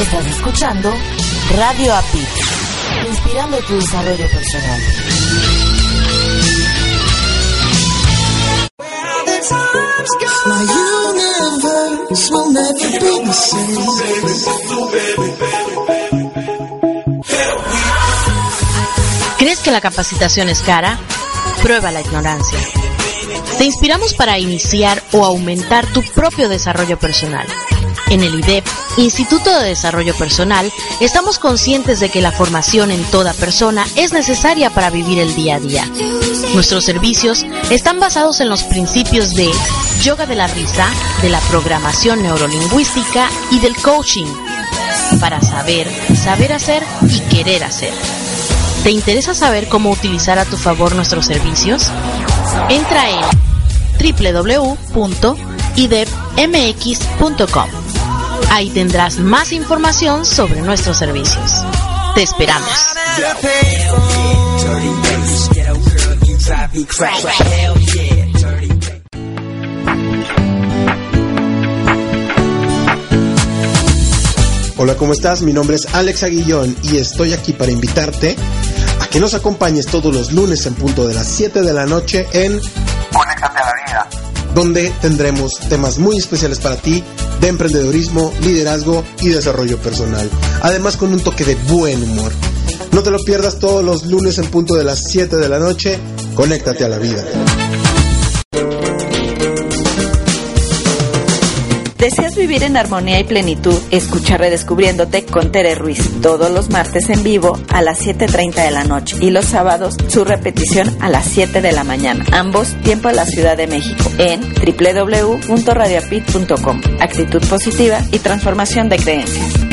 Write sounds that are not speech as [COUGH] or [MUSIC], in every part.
Estás escuchando Radio API, inspirando tu desarrollo personal. ¿Crees que la capacitación es cara? Prueba la ignorancia. Te inspiramos para iniciar o aumentar tu propio desarrollo personal. En el IDEP, Instituto de Desarrollo Personal, estamos conscientes de que la formación en toda persona es necesaria para vivir el día a día. Nuestros servicios están basados en los principios de yoga de la risa, de la programación neurolingüística y del coaching, para saber, saber hacer y querer hacer. ¿Te interesa saber cómo utilizar a tu favor nuestros servicios? Entra en www.idepmx.com Ahí tendrás más información sobre nuestros servicios. Te esperamos. Hola, ¿cómo estás? Mi nombre es Alex Aguillón y estoy aquí para invitarte a que nos acompañes todos los lunes en punto de las 7 de la noche en Conéctate a la vida, donde tendremos temas muy especiales para ti de emprendedorismo, liderazgo y desarrollo personal. Además con un toque de buen humor. No te lo pierdas todos los lunes en punto de las 7 de la noche. Conéctate a la vida. ¿Deseas vivir en armonía y plenitud? Escucha Redescubriéndote con Tere Ruiz todos los martes en vivo a las 7.30 de la noche y los sábados su repetición a las 7 de la mañana. Ambos tiempo de la Ciudad de México en www.radiopit.com. Actitud positiva y transformación de creencias.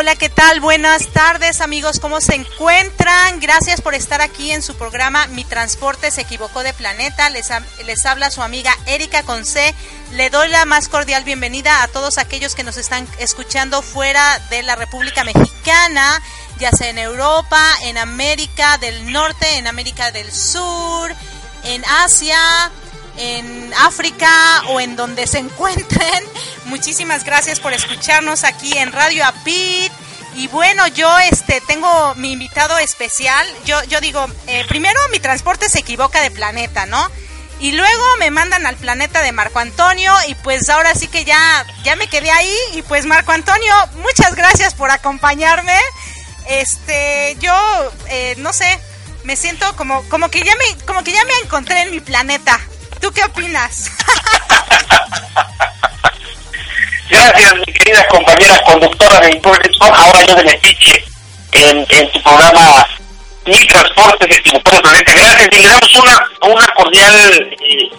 Hola, ¿qué tal? Buenas tardes amigos, ¿cómo se encuentran? Gracias por estar aquí en su programa Mi Transporte se equivocó de planeta. Les, les habla su amiga Erika Conce. Le doy la más cordial bienvenida a todos aquellos que nos están escuchando fuera de la República Mexicana, ya sea en Europa, en América del Norte, en América del Sur, en Asia, en África o en donde se encuentren. [LAUGHS] Muchísimas gracias por escucharnos aquí en Radio Apit. Y bueno, yo este tengo mi invitado especial. Yo, yo digo, eh, primero mi transporte se equivoca de planeta, ¿no? Y luego me mandan al planeta de Marco Antonio y pues ahora sí que ya, ya me quedé ahí y pues Marco Antonio, muchas gracias por acompañarme. Este, yo eh, no sé, me siento como, como que ya me, como que ya me encontré en mi planeta. ¿Tú qué opinas? Gracias, mi querida compañera conductora de Impulse ahora yo de Metiche, en, en tu programa Mi Transporte de Planeta. Gracias y le damos una, una cordial, eh,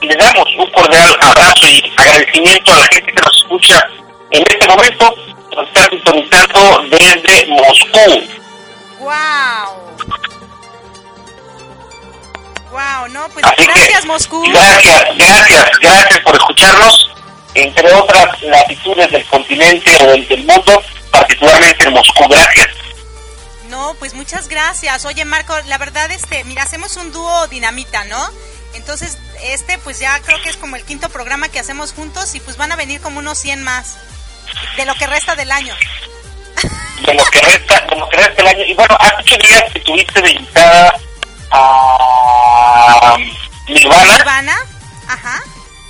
le damos un cordial abrazo y agradecimiento a la gente que nos escucha en este momento, nos está sintonizando desde Moscú. ¡Wow! ¡Wow! No, pues Así gracias que, Moscú. Gracias, gracias, gracias por escucharnos, entre otras latitudes del continente o del, del mundo, particularmente en Moscú. Gracias. No, pues muchas gracias. Oye, Marco, la verdad, este, mira, hacemos un dúo dinamita, ¿no? Entonces, este, pues ya creo que es como el quinto programa que hacemos juntos y pues van a venir como unos 100 más de lo que resta del año. De lo que resta, de lo que resta el año. Y bueno, hace ocho días que tuviste de invitada a Nirvana, ajá.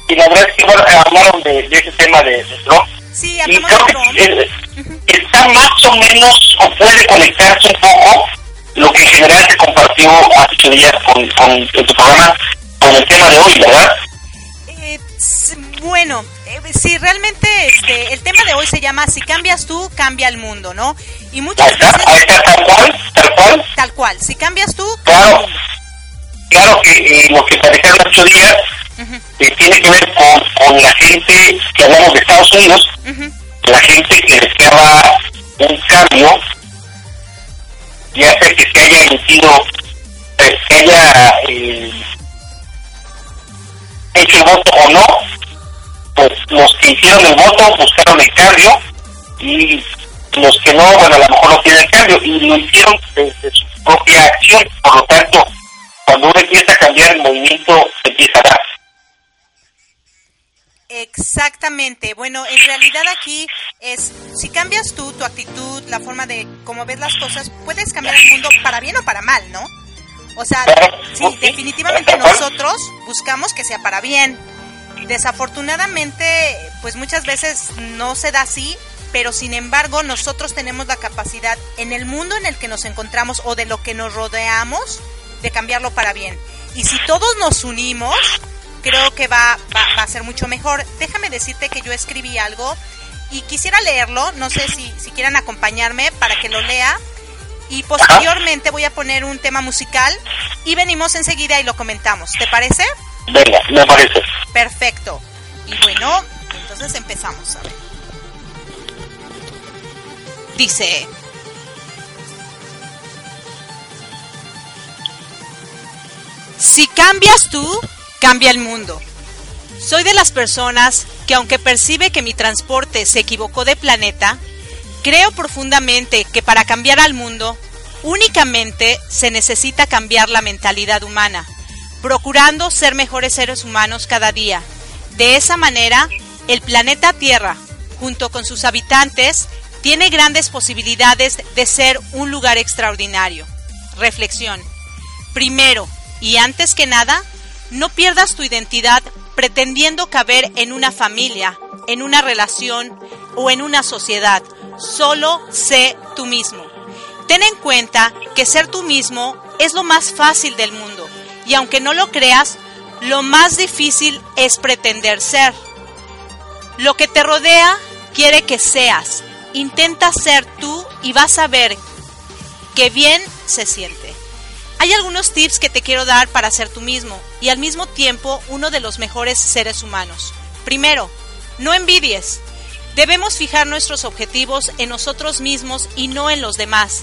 y la verdad es que bueno, hablaron de, de ese tema de, de Trump. Sí, Y creo que eh, está más o menos, o puede conectarse un poco, lo que en general se compartió hace ocho días con, con, en tu programa, con el tema de hoy, ¿verdad? Eh, bueno, eh, sí, realmente este, el tema de hoy se llama Si cambias tú, cambia el mundo, ¿no? Y Ahí muchas está, veces, ahí está, tal cual, tal cual. tal cual, si cambias tú, Claro, claro que eh, lo que platicaron ocho días eh, tiene que ver con, con la gente que hablamos de Estados Unidos, la gente que deseaba un cambio, ya sea que se haya emitido, eh, que haya eh, voto o no, pues los que hicieron el voto buscaron el cambio y los que no, bueno, a lo mejor no tienen el cambio y lo hicieron desde su propia acción. Por lo tanto, cuando uno empieza a cambiar el movimiento, se empieza a dar. Exactamente. Bueno, en realidad aquí es, si cambias tú tu actitud, la forma de cómo ves las cosas, puedes cambiar el mundo para bien o para mal, ¿no? O sea, sí, definitivamente nosotros buscamos que sea para bien. Desafortunadamente, pues muchas veces no se da así, pero sin embargo nosotros tenemos la capacidad en el mundo en el que nos encontramos o de lo que nos rodeamos de cambiarlo para bien. Y si todos nos unimos, creo que va, va, a ser mucho mejor. Déjame decirte que yo escribí algo y quisiera leerlo, no sé si, si quieran acompañarme para que lo lea. Y posteriormente voy a poner un tema musical y venimos enseguida y lo comentamos. ¿Te parece? Venga, me parece. Perfecto. Y bueno, entonces empezamos. A ver. Dice, si cambias tú, cambia el mundo. Soy de las personas que aunque percibe que mi transporte se equivocó de planeta, creo profundamente que para cambiar al mundo únicamente se necesita cambiar la mentalidad humana, procurando ser mejores seres humanos cada día. De esa manera, el planeta Tierra, junto con sus habitantes, tiene grandes posibilidades de ser un lugar extraordinario. Reflexión. Primero, y antes que nada, no pierdas tu identidad pretendiendo caber en una familia, en una relación o en una sociedad. Solo sé tú mismo. Ten en cuenta que ser tú mismo es lo más fácil del mundo y aunque no lo creas, lo más difícil es pretender ser. Lo que te rodea quiere que seas. Intenta ser tú y vas a ver que bien se siente. Hay algunos tips que te quiero dar para ser tú mismo y al mismo tiempo uno de los mejores seres humanos. Primero, no envidies. Debemos fijar nuestros objetivos en nosotros mismos y no en los demás.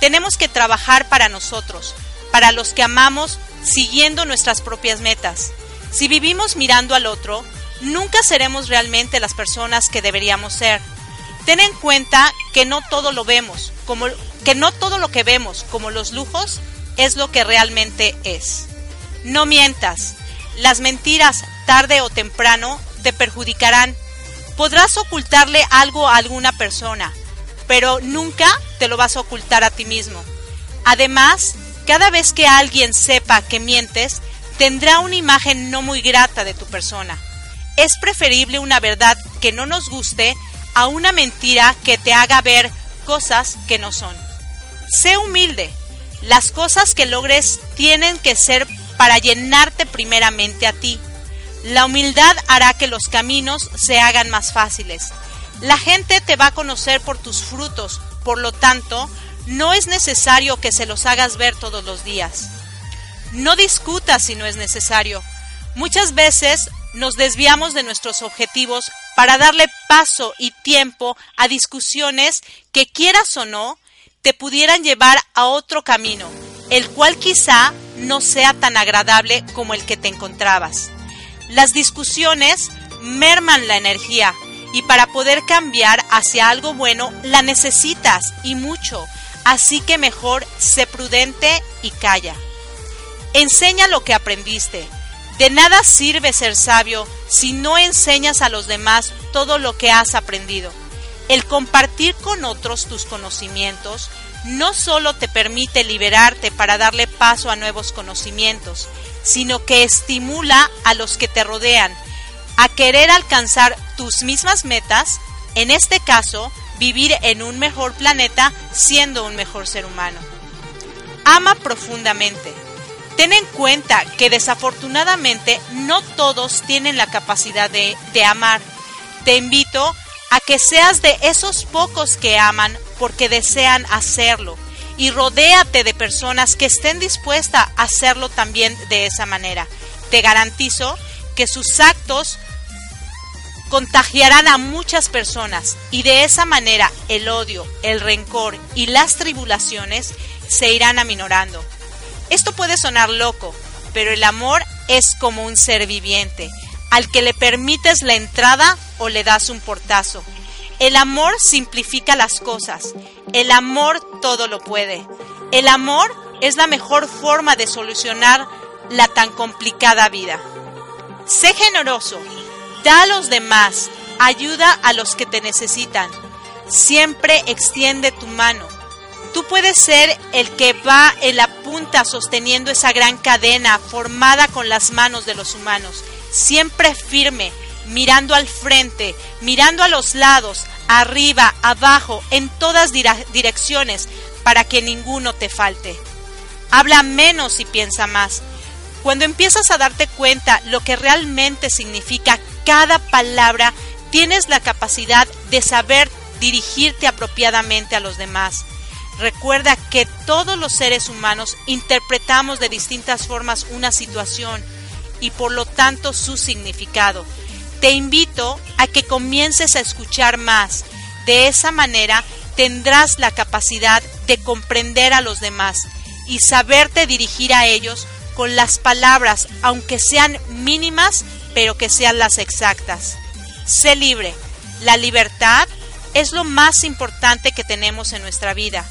Tenemos que trabajar para nosotros, para los que amamos, siguiendo nuestras propias metas. Si vivimos mirando al otro, nunca seremos realmente las personas que deberíamos ser. Ten en cuenta que no todo lo vemos, como que no todo lo que vemos, como los lujos, es lo que realmente es. No mientas. Las mentiras, tarde o temprano, te perjudicarán. Podrás ocultarle algo a alguna persona, pero nunca te lo vas a ocultar a ti mismo. Además, cada vez que alguien sepa que mientes, tendrá una imagen no muy grata de tu persona. Es preferible una verdad que no nos guste a una mentira que te haga ver cosas que no son. Sé humilde, las cosas que logres tienen que ser para llenarte primeramente a ti. La humildad hará que los caminos se hagan más fáciles. La gente te va a conocer por tus frutos, por lo tanto, no es necesario que se los hagas ver todos los días. No discutas si no es necesario. Muchas veces nos desviamos de nuestros objetivos para darle paso y tiempo a discusiones que quieras o no te pudieran llevar a otro camino, el cual quizá no sea tan agradable como el que te encontrabas. Las discusiones merman la energía y para poder cambiar hacia algo bueno la necesitas y mucho, así que mejor sé prudente y calla. Enseña lo que aprendiste. De nada sirve ser sabio si no enseñas a los demás todo lo que has aprendido. El compartir con otros tus conocimientos no solo te permite liberarte para darle paso a nuevos conocimientos, sino que estimula a los que te rodean a querer alcanzar tus mismas metas, en este caso, vivir en un mejor planeta siendo un mejor ser humano. Ama profundamente. Ten en cuenta que desafortunadamente no todos tienen la capacidad de, de amar. Te invito a que seas de esos pocos que aman porque desean hacerlo y rodéate de personas que estén dispuestas a hacerlo también de esa manera. Te garantizo que sus actos contagiarán a muchas personas y de esa manera el odio, el rencor y las tribulaciones se irán aminorando. Esto puede sonar loco, pero el amor es como un ser viviente al que le permites la entrada o le das un portazo. El amor simplifica las cosas. El amor todo lo puede. El amor es la mejor forma de solucionar la tan complicada vida. Sé generoso, da a los demás, ayuda a los que te necesitan. Siempre extiende tu mano. Tú puedes ser el que va en la punta sosteniendo esa gran cadena formada con las manos de los humanos, siempre firme, mirando al frente, mirando a los lados, arriba, abajo, en todas direcciones, para que ninguno te falte. Habla menos y piensa más. Cuando empiezas a darte cuenta lo que realmente significa cada palabra, tienes la capacidad de saber dirigirte apropiadamente a los demás. Recuerda que todos los seres humanos interpretamos de distintas formas una situación y por lo tanto su significado. Te invito a que comiences a escuchar más. De esa manera tendrás la capacidad de comprender a los demás y saberte dirigir a ellos con las palabras, aunque sean mínimas, pero que sean las exactas. Sé libre. La libertad es lo más importante que tenemos en nuestra vida.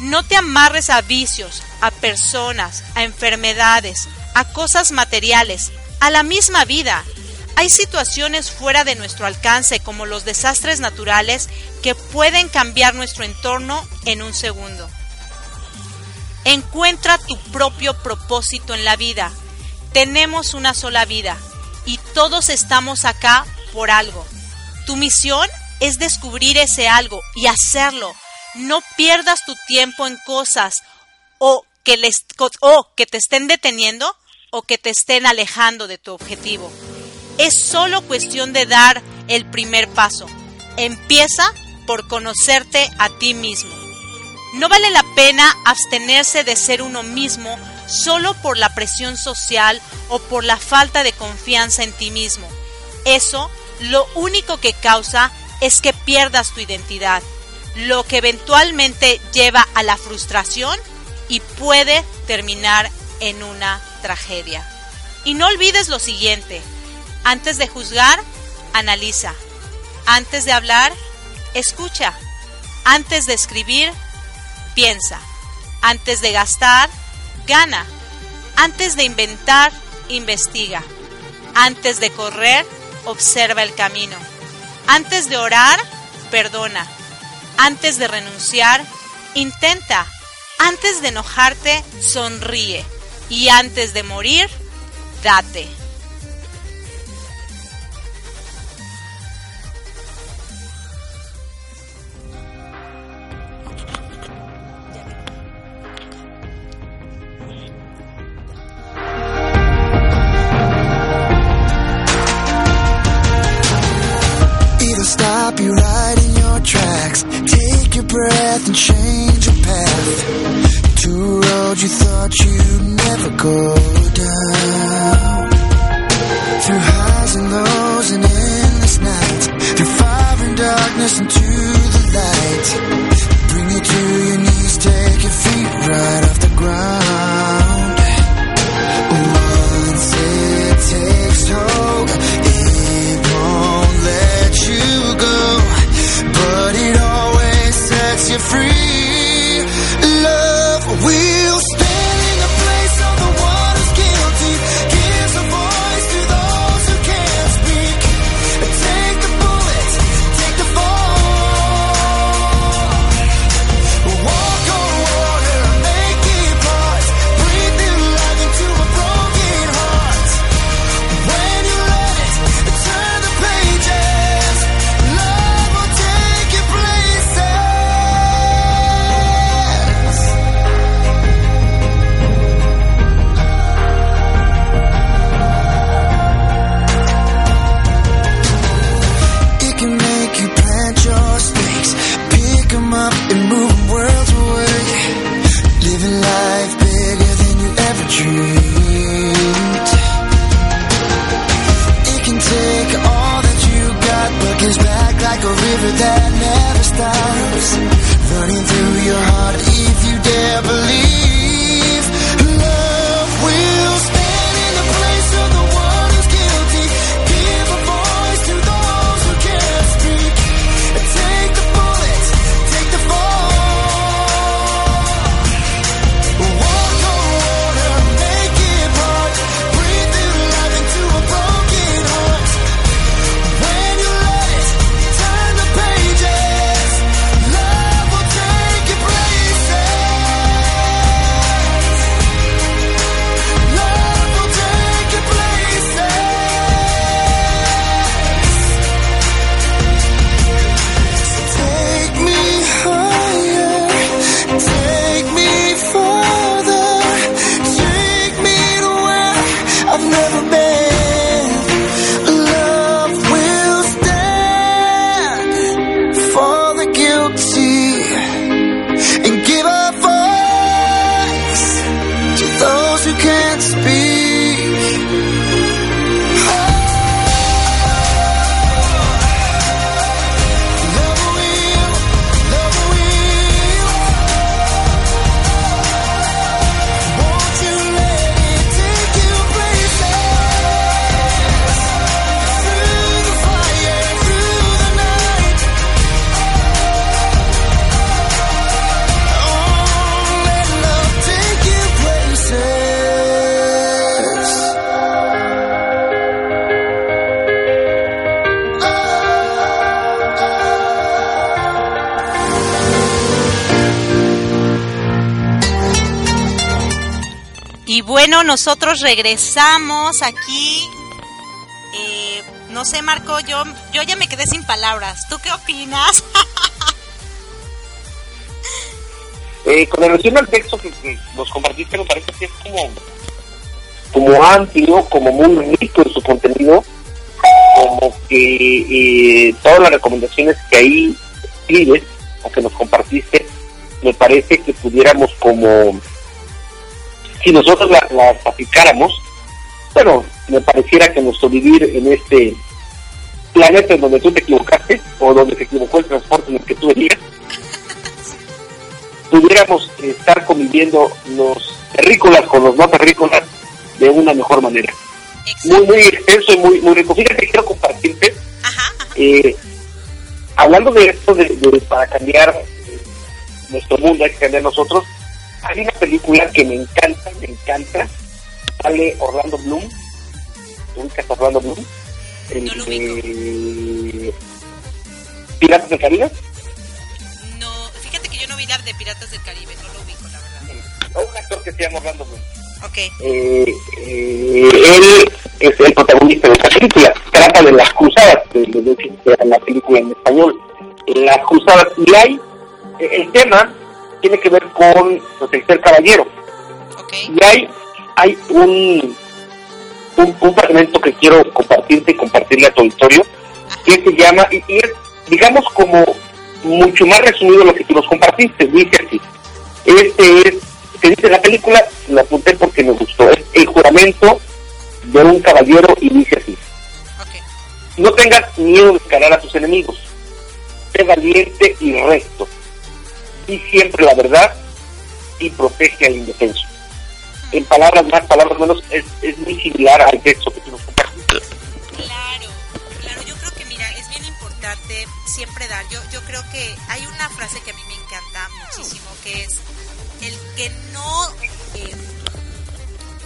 No te amarres a vicios, a personas, a enfermedades, a cosas materiales, a la misma vida. Hay situaciones fuera de nuestro alcance como los desastres naturales que pueden cambiar nuestro entorno en un segundo. Encuentra tu propio propósito en la vida. Tenemos una sola vida y todos estamos acá por algo. Tu misión es descubrir ese algo y hacerlo. No pierdas tu tiempo en cosas o que, les, o que te estén deteniendo o que te estén alejando de tu objetivo. Es solo cuestión de dar el primer paso. Empieza por conocerte a ti mismo. No vale la pena abstenerse de ser uno mismo solo por la presión social o por la falta de confianza en ti mismo. Eso lo único que causa es que pierdas tu identidad, lo que eventualmente lleva a la frustración y puede terminar en una tragedia. Y no olvides lo siguiente, antes de juzgar, analiza. Antes de hablar, escucha. Antes de escribir, piensa. Antes de gastar, gana. Antes de inventar, investiga. Antes de correr, observa el camino. Antes de orar, perdona. Antes de renunciar, intenta. Antes de enojarte, sonríe. Y antes de morir, date. stop right in your tracks. Take your breath and change your path. Two roads you thought you'd never go down. Through highs and lows and endless nights. Through fire and darkness and the nosotros regresamos aquí. Eh, no sé, Marco, yo, yo ya me quedé sin palabras. ¿Tú qué opinas? [LAUGHS] Eh, con relación al texto que, nos compartiste, me parece que es como, como amplio, como muy rico en su contenido, como que eh, todas las recomendaciones que ahí escribes o que nos compartiste, me parece que pudiéramos como, si nosotros la- las aplicáramos, bueno, me pareciera que nuestro vivir en este planeta en donde tú te equivocaste o donde se equivocó el transporte en el que tú venías, [LAUGHS] pudiéramos estar conviviendo los terrícolas con los no terrícolas de una mejor manera. Muy, muy extenso y muy, muy rico. Fíjate, que quiero compartirte, eh, hablando de esto, de, de para cambiar nuestro mundo, hay que cambiar nosotros, hay una película que me encanta, me encanta, sale Orlando Bloom, ¿ubicas a Orlando Bloom? El de Piratas del Caribe. No, fíjate que yo no vi la de Piratas del Caribe, no lo ubico, la verdad. Un actor que se llama Orlando Bloom. Ok. eh, eh, él es el protagonista de esta película. Trata de las cruzadas, de, de, de- la película en español. Las cruzadas, y hay, el tema tiene que ver con el tercer caballero. Y hay, hay un, un, un fragmento que quiero compartirte y compartirle a tu auditorio, que se llama, y, y es, digamos, como mucho más resumido lo que tú nos compartiste. Dice así: Este es que dice la película, la apunté porque me gustó. Es el juramento de un caballero y dice así. No tengas miedo de escalar a tus enemigos. Sé valiente y recto. Siempre la verdad y protege al indefenso. En palabras más, palabras menos, es, es muy similar al texto que tú nos compartiste. Claro, claro, yo creo que mira, es bien importante siempre dar. Yo, yo creo que hay una frase que a mí me encanta muchísimo, que es el que no, eh,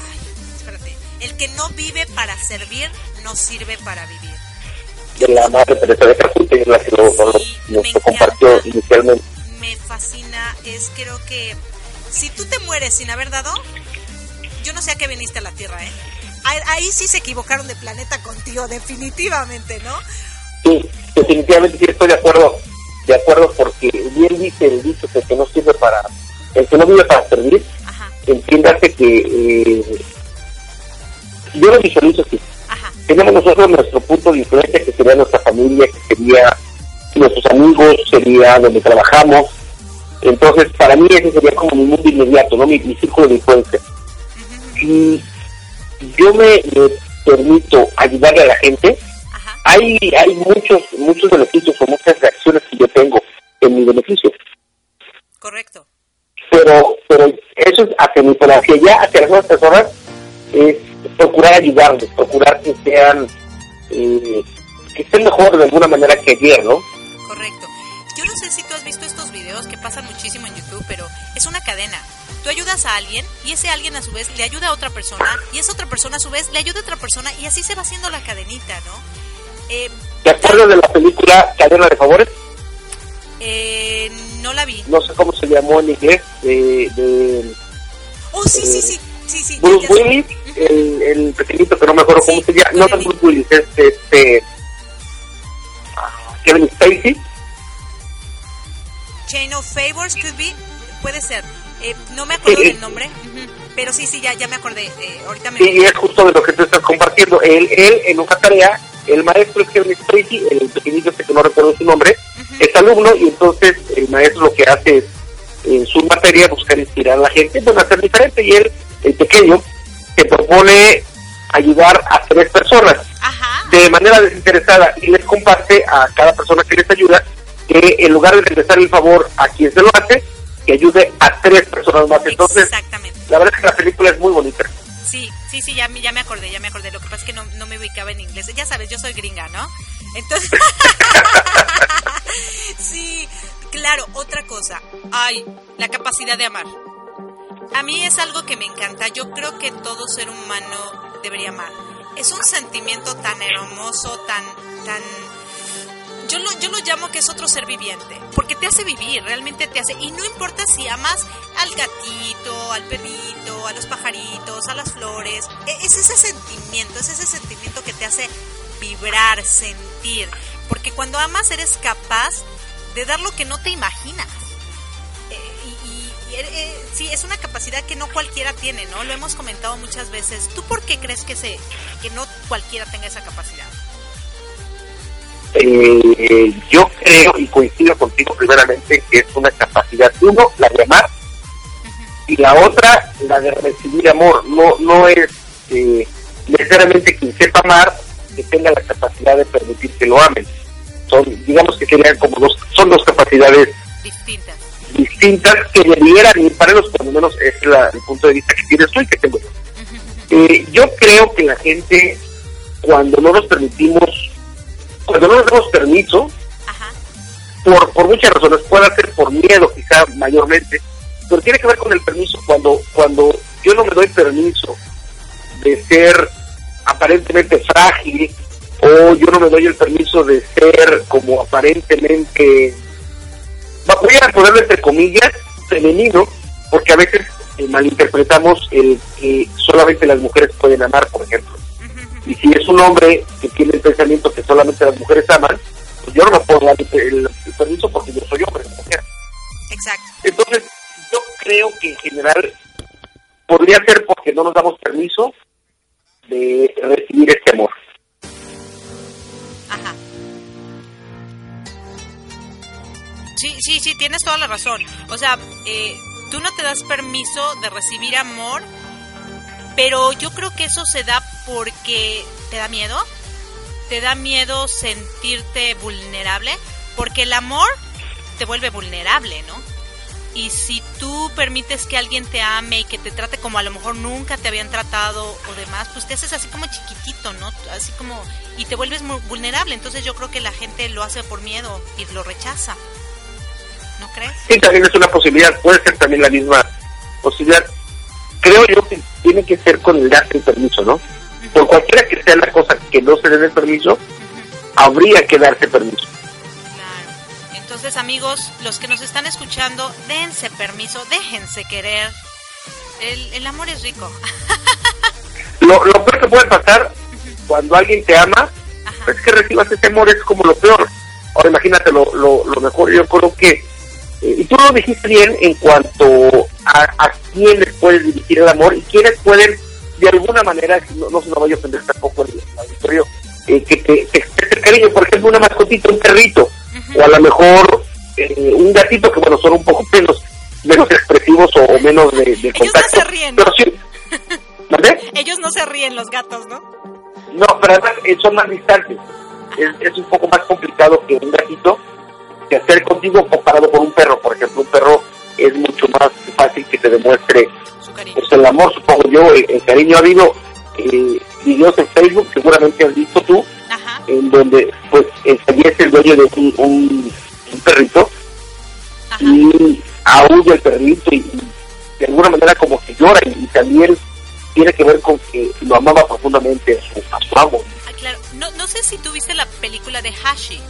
ay, espérate, el que no vive para servir, no sirve para vivir. De la madre Teresa de Calcuta, es la que lo, lo- nos lo compartió inicialmente. Me fascina, es creo que si tú te mueres sin haber dado, yo no sé a qué viniste a la Tierra, ¿eh? Ahí, sí se equivocaron de planeta contigo, definitivamente, ¿no? Sí, definitivamente sí estoy de acuerdo, de acuerdo porque bien dice el dicho que no sirve para, el que no vive para servir, entiéndase que eh, yo lo visualizo así. Tenemos nosotros nuestro punto de influencia que sería nuestra familia, que sería nuestros amigos, sería donde trabajamos. Entonces, para mí ese sería como mi mundo inmediato, ¿no? Mi, mi círculo de influencia. Si yo me, me permito ayudarle a la gente, hay, hay muchos, muchos beneficios o muchas reacciones que yo tengo en mi beneficio. Correcto. Pero, pero eso es hacia mi pero hacia allá, hacia las otras personas, es procurar ayudarles, procurar que sean, eh, que estén mejor de alguna manera que ayer, ¿no? Correcto. Yo no sé si tú has visto estos videos que pasan muchísimo en YouTube, pero es una cadena. Tú ayudas a alguien y ese alguien a su vez le ayuda a otra persona y esa otra persona a su vez le ayuda a otra persona y así se va haciendo la cadenita, ¿no? Eh, ¿Te acuerdas de la película Cadena de Favores? eh, no la vi. No sé cómo se llamó en inglés, de, de Oh, sí, sí, Eh, sí, sí, sí. Bruce. Willis, el, el pequeñito que no me acuerdo cómo se llama, no es Bruce Willis, es este, ah, Kevin Spacey, Chain of Favors could be, puede ser. Eh, no me acuerdo del nombre, ujú, pero sí, sí, ya, ya me acordé. Eh, ahorita me. Sí, y es justo de lo que tú estás compartiendo. Él, él en una tarea, el maestro es Kevin Spacey, el pequeñito este que no recuerdo su nombre, es alumno y entonces el maestro lo que hace es, en su materia, buscar inspirar a la gente, bueno, hacer diferente. Y él, el pequeño, se propone ayudar a tres personas de manera desinteresada y les comparte a cada persona que les ayuda que en lugar de regresar el favor a quien se lo hace, que ayude a tres personas más. Entonces, la verdad es que la película es muy bonita. Sí, sí, sí, ya, me- ya me acordé, ya me acordé. Lo que pasa es que no, no me ubicaba en inglés. Ya sabes, yo soy gringa, ¿no? Entonces, [LAUGHS] sí, claro, otra cosa. Ay, la capacidad de amar. A mí es algo que me encanta. Yo creo que todo ser humano debería amar. Es un sentimiento tan hermoso, tan, tan, yo lo, yo lo llamo que es otro ser viviente, porque te hace vivir, realmente te hace, y no importa si amas al gatito, al perrito, a los pajaritos, a las flores, e, es ese sentimiento, es ese sentimiento que te hace vibrar, sentir, porque cuando amas eres capaz de dar lo que no te imaginas. Eh, y, eh, sí, es una capacidad que no cualquiera tiene, ¿no? Lo hemos comentado muchas veces. ¿Tú por qué crees que, se, que no cualquiera tenga esa capacidad? Eh, yo creo y coincido contigo primeramente que es una capacidad, uno, la de amar, y la otra, la de recibir amor. No, no es eh, necesariamente quien sepa amar que tenga la capacidad de permitir que lo amen. Son, digamos que serían como dos, son dos capacidades Distintas. distintas que debieran ir para los por lo menos es la- el punto de vista que tienes tú y que tengo yo. Eh, yo creo que la gente cuando no nos permitimos cuando no nos damos permiso. Ajá. por, por muchas razones. Puede ser por miedo quizá mayormente. Pero tiene que ver con el permiso. Cuando cuando yo no me doy permiso de ser aparentemente frágil o yo no me doy el permiso de ser como aparentemente voy a ponerlo entre comillas femenino porque a veces eh, malinterpretamos el que solamente las mujeres pueden amar por ejemplo y si es un hombre que tiene el pensamiento que solamente las mujeres aman pues yo no me puedo dar el, permiso porque yo soy hombre no mujer Exacto. entonces, yo creo que en general podría ser porque no nos damos permiso de recibir este amor. Ajá. Sí, sí, sí, tienes toda la razón. O sea, eh, tú no te das permiso de recibir amor, pero yo creo que eso se da porque te da miedo. Te da miedo sentirte vulnerable, porque el amor te vuelve vulnerable, ¿no? Y si tú permites que alguien te ame y que te trate como a lo mejor nunca te habían tratado o demás, pues te haces así como chiquitito, ¿no? Así como... Y te vuelves muy vulnerable. Entonces yo creo que la gente lo hace por miedo y lo rechaza. ¿No crees? Sí, también es una posibilidad, puede ser también la misma posibilidad. Creo yo que tiene que ser con el darse el permiso, ¿no? Por cualquiera que sea la cosa que no se dé el permiso, habría que darse permiso. Claro. Entonces, amigos, los que nos están escuchando, dense permiso, déjense querer. El, el amor es rico. [LAUGHS] Lo, lo peor que puede pasar cuando alguien te ama es que recibas ese amor, es como lo peor. Ahora imagínate, lo, lo, lo mejor yo creo que, eh, y tú lo dijiste bien en cuanto a, a quiénes puedes dirigir el amor y quiénes pueden, de alguna manera, no, no se me vaya a ofender tampoco el, auditorio, eh, que te, exprese cariño, por ejemplo, una mascotita, un perrito, o a lo mejor eh, un gatito que, bueno, son un poco menos menos expresivos o, o menos de, de Ellos no contacto. se ríen. Pero sí, ¿Mandé? Ellos no se ríen, los gatos, ¿no? No, pero además eh, son más distantes. Es, es un poco más complicado que un gatito que hacer contigo comparado con un perro. Por ejemplo, un perro es mucho más fácil que te demuestre pues, el amor, supongo yo, el, el cariño. Ha habido eh, videos en Facebook, seguramente has visto tú, en donde pues eh, fallece el dueño de un, un, un perrito y aúlla el perrito y, y de alguna manera como que llora y, y también tiene que ver con que lo amaba profundamente a su, a su amo. Ah, claro. No, no sé si tú viste la película de Hashi.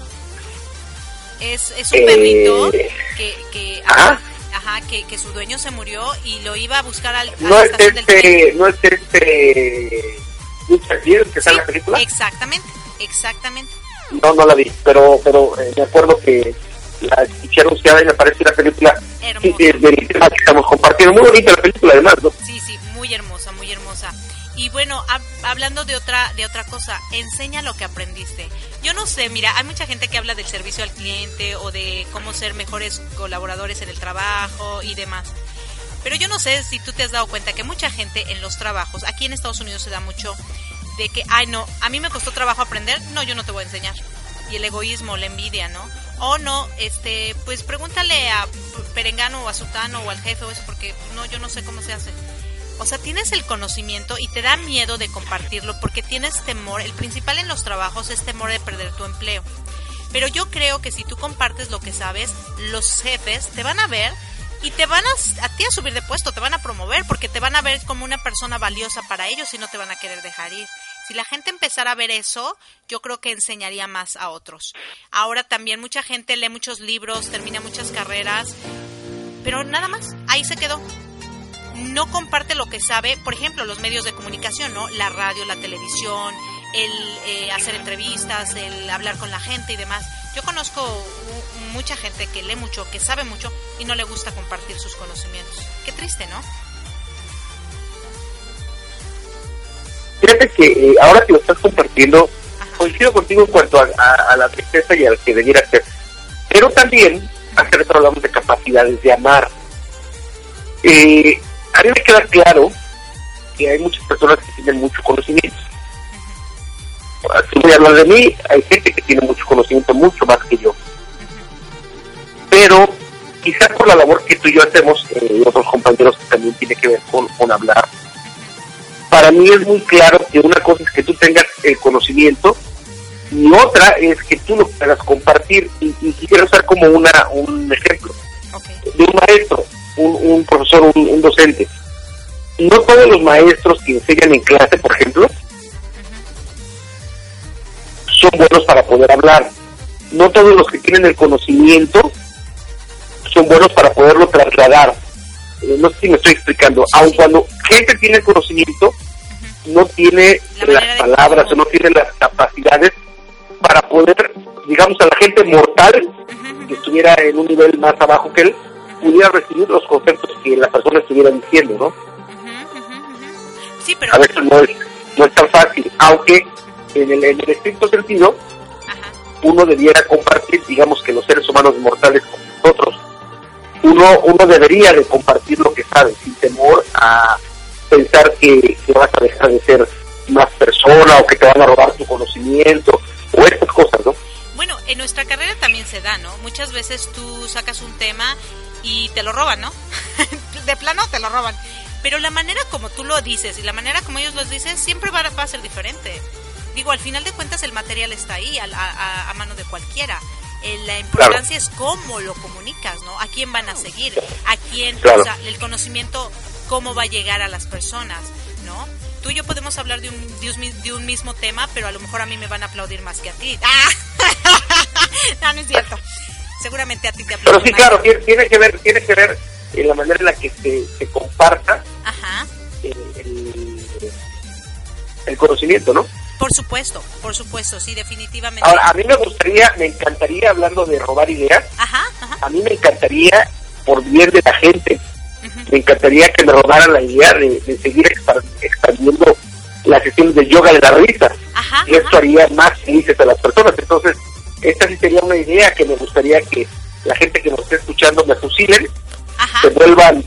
Es, es un Eh, perrito que, que, ajá. Ajá, que, que su dueño se murió y lo iba a buscar al, a No es este, no es este Richard Gere que está en la película. Exactamente, exactamente. No, no la vi, pero pero eh, me acuerdo que la escuché anunciada y me parece una película sí, sí, del tema que estamos compartiendo. Muy bonita la película además, ¿no? Sí, sí, muy hermosa, muy hermosa. Y bueno, hab- hablando de otra de otra cosa, enseña lo que aprendiste. Yo no sé, mira, hay mucha gente que habla del servicio al cliente o de cómo ser mejores colaboradores en el trabajo y demás. Pero yo no sé si tú te has dado cuenta que mucha gente en los trabajos, aquí en Estados Unidos se da mucho de que, ay no, a mí me costó trabajo aprender, no, yo no te voy a enseñar. Y el egoísmo, la envidia, ¿no? O no, este, pues pregúntale a Perengano o a Sutano o al jefe o eso, porque no, yo no sé cómo se hace. O sea, tienes el conocimiento y te da miedo de compartirlo porque tienes temor. El principal en los trabajos es temor de perder tu empleo. Pero yo creo que si tú compartes lo que sabes, los jefes te van a ver y te van a, a ti a subir de puesto, te van a promover porque te van a ver como una persona valiosa para ellos y no te van a querer dejar ir. Si la gente empezara a ver eso, yo creo que enseñaría más a otros. Ahora también mucha gente lee muchos libros, termina muchas carreras, pero nada más, ahí se quedó. No comparte lo que sabe, por ejemplo, los medios de comunicación, ¿no? La radio, la televisión, el eh, hacer entrevistas, el hablar con la gente y demás. Yo conozco mucha gente que lee mucho, que sabe mucho y no le gusta compartir sus conocimientos. Qué triste, ¿no? Fíjate que eh, ahora que lo estás compartiendo, coincido contigo en cuanto a, a- a la tristeza y al que debiera ser. Pero también, hace rato hablamos de capacidades de amar. Eh, a mí me queda claro que hay muchas personas que tienen mucho conocimiento. Si voy a hablar de mí, hay gente que tiene mucho conocimiento, mucho más que yo. Pero quizás por la labor que tú y yo hacemos, eh, y otros compañeros que también tiene que ver con, con hablar, para mí es muy claro que una cosa es que tú tengas el conocimiento y otra es que tú lo puedas compartir. Y, y quisiera usar como una un ejemplo de un maestro, un, un profesor, un, un docente. No todos los maestros que enseñan en clase, por ejemplo, son buenos para poder hablar. No todos los que tienen el conocimiento son buenos para poderlo trasladar. Eh, no sé si me estoy explicando. Aun cuando gente tiene el conocimiento, no tiene las palabras o no tiene las capacidades para poder, digamos, a la gente mortal que estuviera en un nivel más abajo que él, pudiera recibir los conceptos que la persona estuviera diciendo, ¿no? Sí, pero A veces no es, no es tan fácil, aunque en el, en el estricto sentido, uno debiera compartir, digamos que los seres humanos mortales con nosotros, uno, uno debería de compartir lo que sabe, sin temor a pensar que, que vas a dejar de ser más persona o que te van a robar tu conocimiento o estas cosas, ¿no? Bueno, en nuestra carrera también se da, ¿no? Muchas veces tú sacas un tema y te lo roban, ¿no? [LAUGHS] de plano te lo roban. Pero la manera como tú lo dices y la manera como ellos lo dicen siempre va, va a ser diferente. Digo, al final de cuentas el material está ahí, a, a- a mano de cualquiera. Eh, La importancia es cómo lo comunicas, ¿no? A quién van a seguir, a quién, Claro. o sea, el conocimiento, cómo va a llegar a las personas, ¿no? Tú y yo podemos hablar de un, de un, de un mismo tema, pero a lo mejor a mí me van a aplaudir más que a ti. [LAUGHS] ¡Ah! [LAUGHS] no, no es cierto. Seguramente a ti te Pero aplauden sí, claro, tiene, tiene que ver, tiene que ver en la manera en la que se, se comparta Ajá. el, el- el conocimiento, ¿no? Por supuesto, por supuesto, sí, definitivamente. Ahora, a mí me gustaría, me encantaría, hablando de robar ideas, Ajá, ajá. a mí me encantaría, por bien de la gente, me encantaría que me robaran la idea de, de seguir expa- expandiendo las sesiones de yoga de la risa. y esto haría más felices a las personas. Entonces, esta sí sería una idea que me gustaría que la gente que nos esté escuchando me fusilen, se vuelvan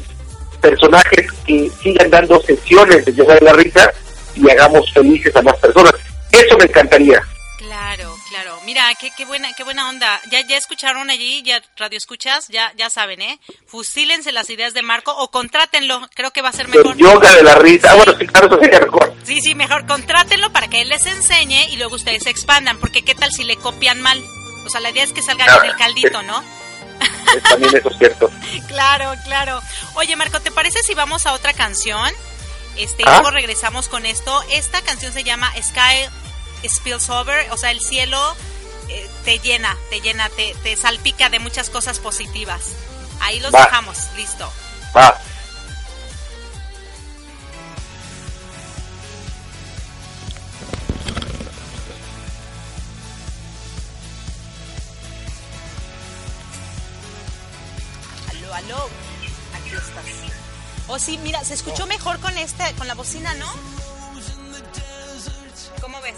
personajes que sigan dando sesiones de yoga de la risa y hagamos felices a más personas. Eso me encantaría. Mira, qué, qué buena, qué buena onda. Ya, ya escucharon allí, ya radio escuchas, ya, ya saben, ¿eh? Fusílense las ideas de Marco o contrátenlo. Creo que va a ser mejor. El yoga de la risa. Ah, bueno, sí, claro, eso sería mejor. Sí, sí, mejor contrátenlo para que él les enseñe y luego ustedes se expandan, porque qué tal si le copian mal. O sea, la idea es que salga Ah, bien el caldito, ¿no? También eso es cierto. [LAUGHS] Claro, claro. Oye, Marco, ¿te parece si vamos a otra canción? Este, y Ah. luego regresamos con esto. Esta canción se llama Sky Spills Over, o sea, el cielo eh, te llena, te llena, te, te salpica de muchas cosas positivas. Ahí los Va. dejamos, listo. Va. Aló, aló. Aquí estás. Oh, sí, mira, se escuchó mejor con este, con la bocina, ¿no? ¿Cómo ves?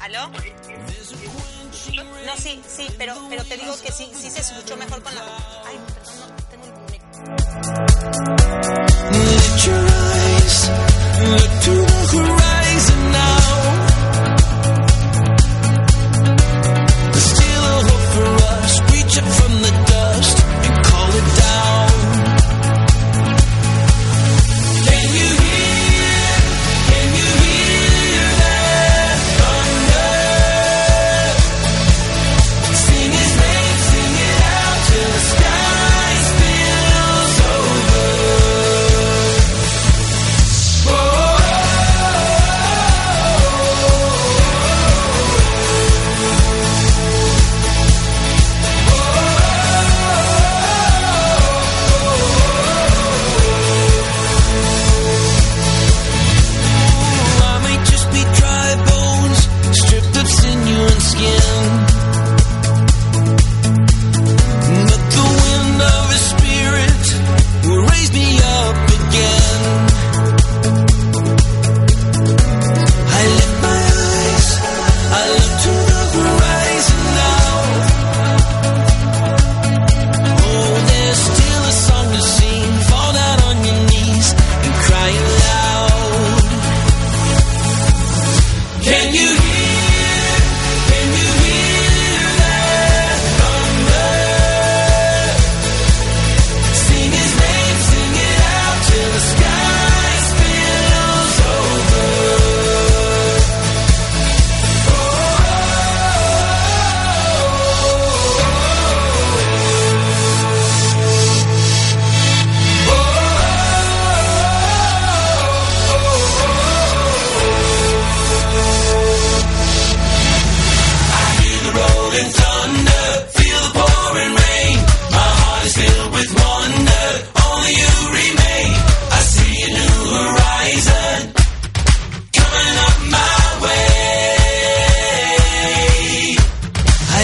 ¿Aló? No, sí, sí, pero, pero te digo que sí, sí se escuchó mejor con la... Ay, perdón, no, tengo un... Lift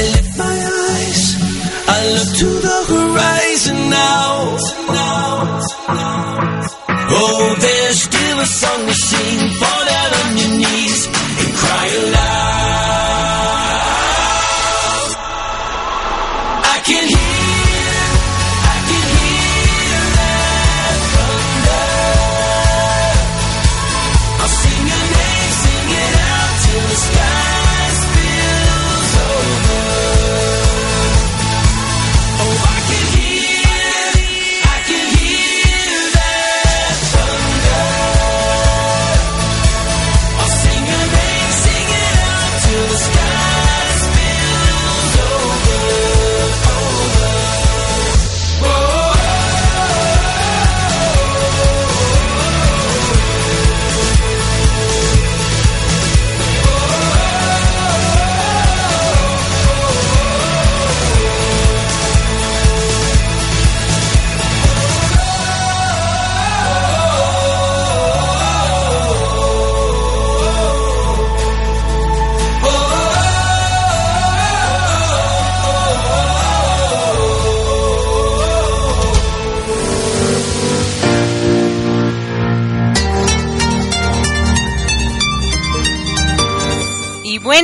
lift my eyes, I look to the horizon now. Oh, there's still a song to sing for.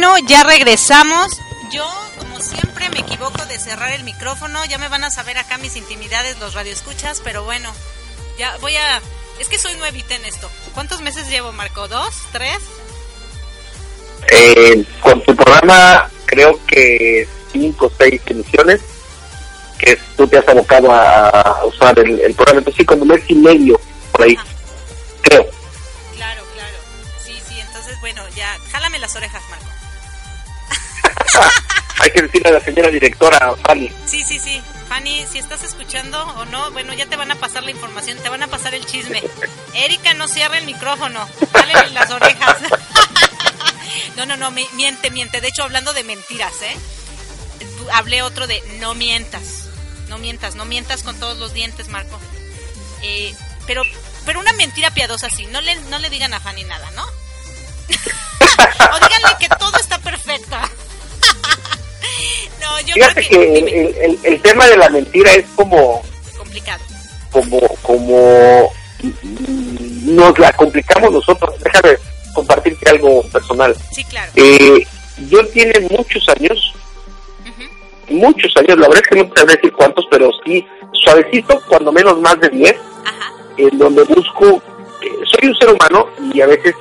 Bueno, ya regresamos. Yo, como siempre, me equivoco de cerrar el micrófono. Ya me van a saber acá mis intimidades, los radioescuchas, pero bueno, ya voy a... Es que soy nuevita en esto. ¿Cuántos meses llevo, Marco? ¿Dos? ¿Tres? Eh, con tu programa, creo que cinco o seis emisiones, que tú te has abocado a, usar el, el programa. Entonces, sí, como un mes y medio por ahí, Ajá. creo. Claro, claro. Sí, sí, entonces, bueno, ya, jálame las orejas, Marco. Hay que decirle a la señora directora, Fanny. Sí, sí, sí. Fanny, si estás escuchando o no, bueno, ya te van a pasar la información, te van a pasar el chisme. Erika, no cierre el micrófono, jálale las orejas. [LAUGHS] no, no, no, mi- miente, miente. De hecho, hablando de mentiras, ¿eh? Hablé otro de no mientas. No mientas, no mientas con todos los dientes, Marco. Eh, pero, pero una mentira piadosa sí. No le, no le digan a Fanny nada, ¿no? [LAUGHS] o díganle que todo está yo Fíjate creo que que... el, tema de la mentira es como, complicado. como, como nos la complicamos nosotros. Déjame compartirte algo personal. Sí, claro. Eh, yo tiene muchos años, muchos años, la verdad es que no te decir cuántos, pero sí, suavecito, cuando menos más de 10, Ajá. en donde busco, eh, soy un ser humano y a veces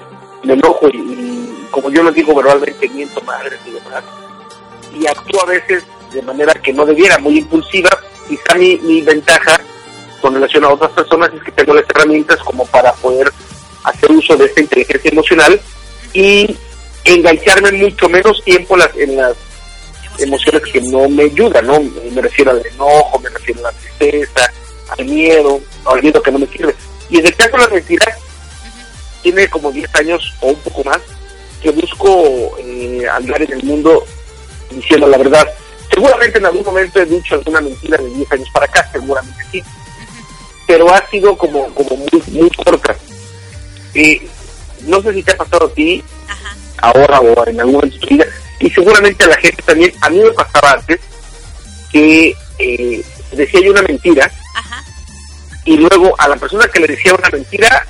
me enojo y, y como yo lo digo verbalmente, miento madres y demás, y actúo a veces de manera que no debiera, muy impulsiva, quizá mi, mi ventaja con relación a otras personas es que tengo las herramientas como para poder hacer uso de esta inteligencia emocional y engancharme mucho menos tiempo las, en las emociones que no me ayudan, ¿no? Me refiero al enojo, me refiero a la tristeza, al miedo, al miedo que no me sirve. Y en el caso de las mentiras, tiene como 10 años o un poco más que busco eh, andar en el mundo diciendo la verdad. Seguramente en algún momento he dicho alguna mentira de 10 años para acá, seguramente sí, pero ha sido como, como muy, muy corta. Eh, no sé si te ha pasado a ti Ajá. ahora o en algún momento de tu vida, y seguramente a la gente también, a mí me pasaba antes que eh, decía yo una mentira Ajá. y luego a la persona que le decía una mentira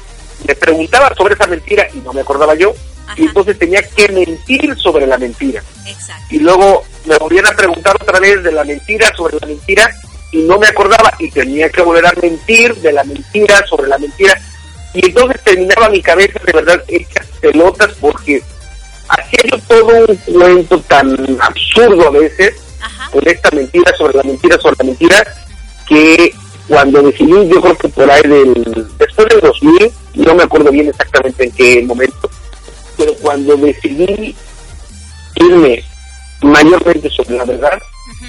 le preguntaba sobre esa mentira y no me acordaba yo Ajá. y entonces tenía que mentir sobre la mentira Exacto. y luego me volvían a preguntar otra vez de la mentira sobre la mentira y no me acordaba y tenía que volver a mentir de la mentira sobre la mentira y entonces terminaba mi cabeza de verdad hecha pelotas porque hacía yo todo un cuento tan absurdo a veces Ajá. con esta mentira sobre la mentira sobre la mentira que cuando decidí yo creo que por ahí del después del 2000 no me acuerdo bien exactamente en qué momento pero cuando decidí irme mayormente sobre la verdad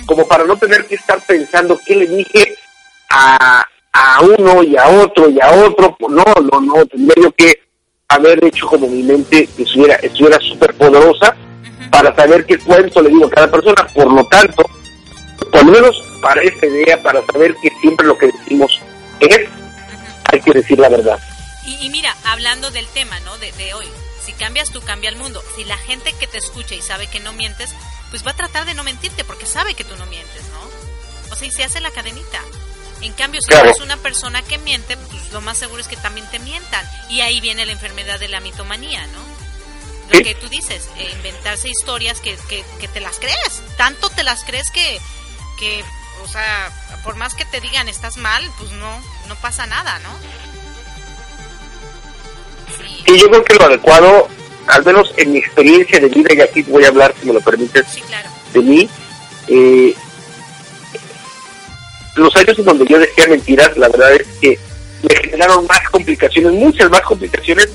como para no tener que estar pensando qué le dije a, a uno y a otro y a otro no no no tendría yo que haber hecho como mi mente que estuviera estuviera súper poderosa para saber qué cuento le digo a cada persona. Por lo tanto, por lo menos para esta idea, para saber que siempre lo que decimos es, hay que decir la verdad. Y, y mira, hablando del tema, ¿no? De, de hoy, si cambias tú, cambia el mundo. Si la gente que te escucha y sabe que no mientes, pues va a tratar de no mentirte porque sabe que tú no mientes, ¿no? O sea, y se hace la cadenita. En cambio, si Claro. eres una persona que miente, pues lo más seguro es que también te mientan. Y ahí viene la enfermedad de la mitomanía, ¿no? Lo Sí. que tú dices, eh, inventarse historias que, que, que te las crees. Tanto te las crees que, que, o sea, por más que te digan estás mal, pues no, no pasa nada, ¿no? Sí, yo creo que lo adecuado, al menos en mi experiencia de vida, y aquí voy a hablar, si me lo permites, sí, claro. de mí, eh, los años en donde yo decía mentiras, la verdad es que me generaron más complicaciones, muchas más complicaciones.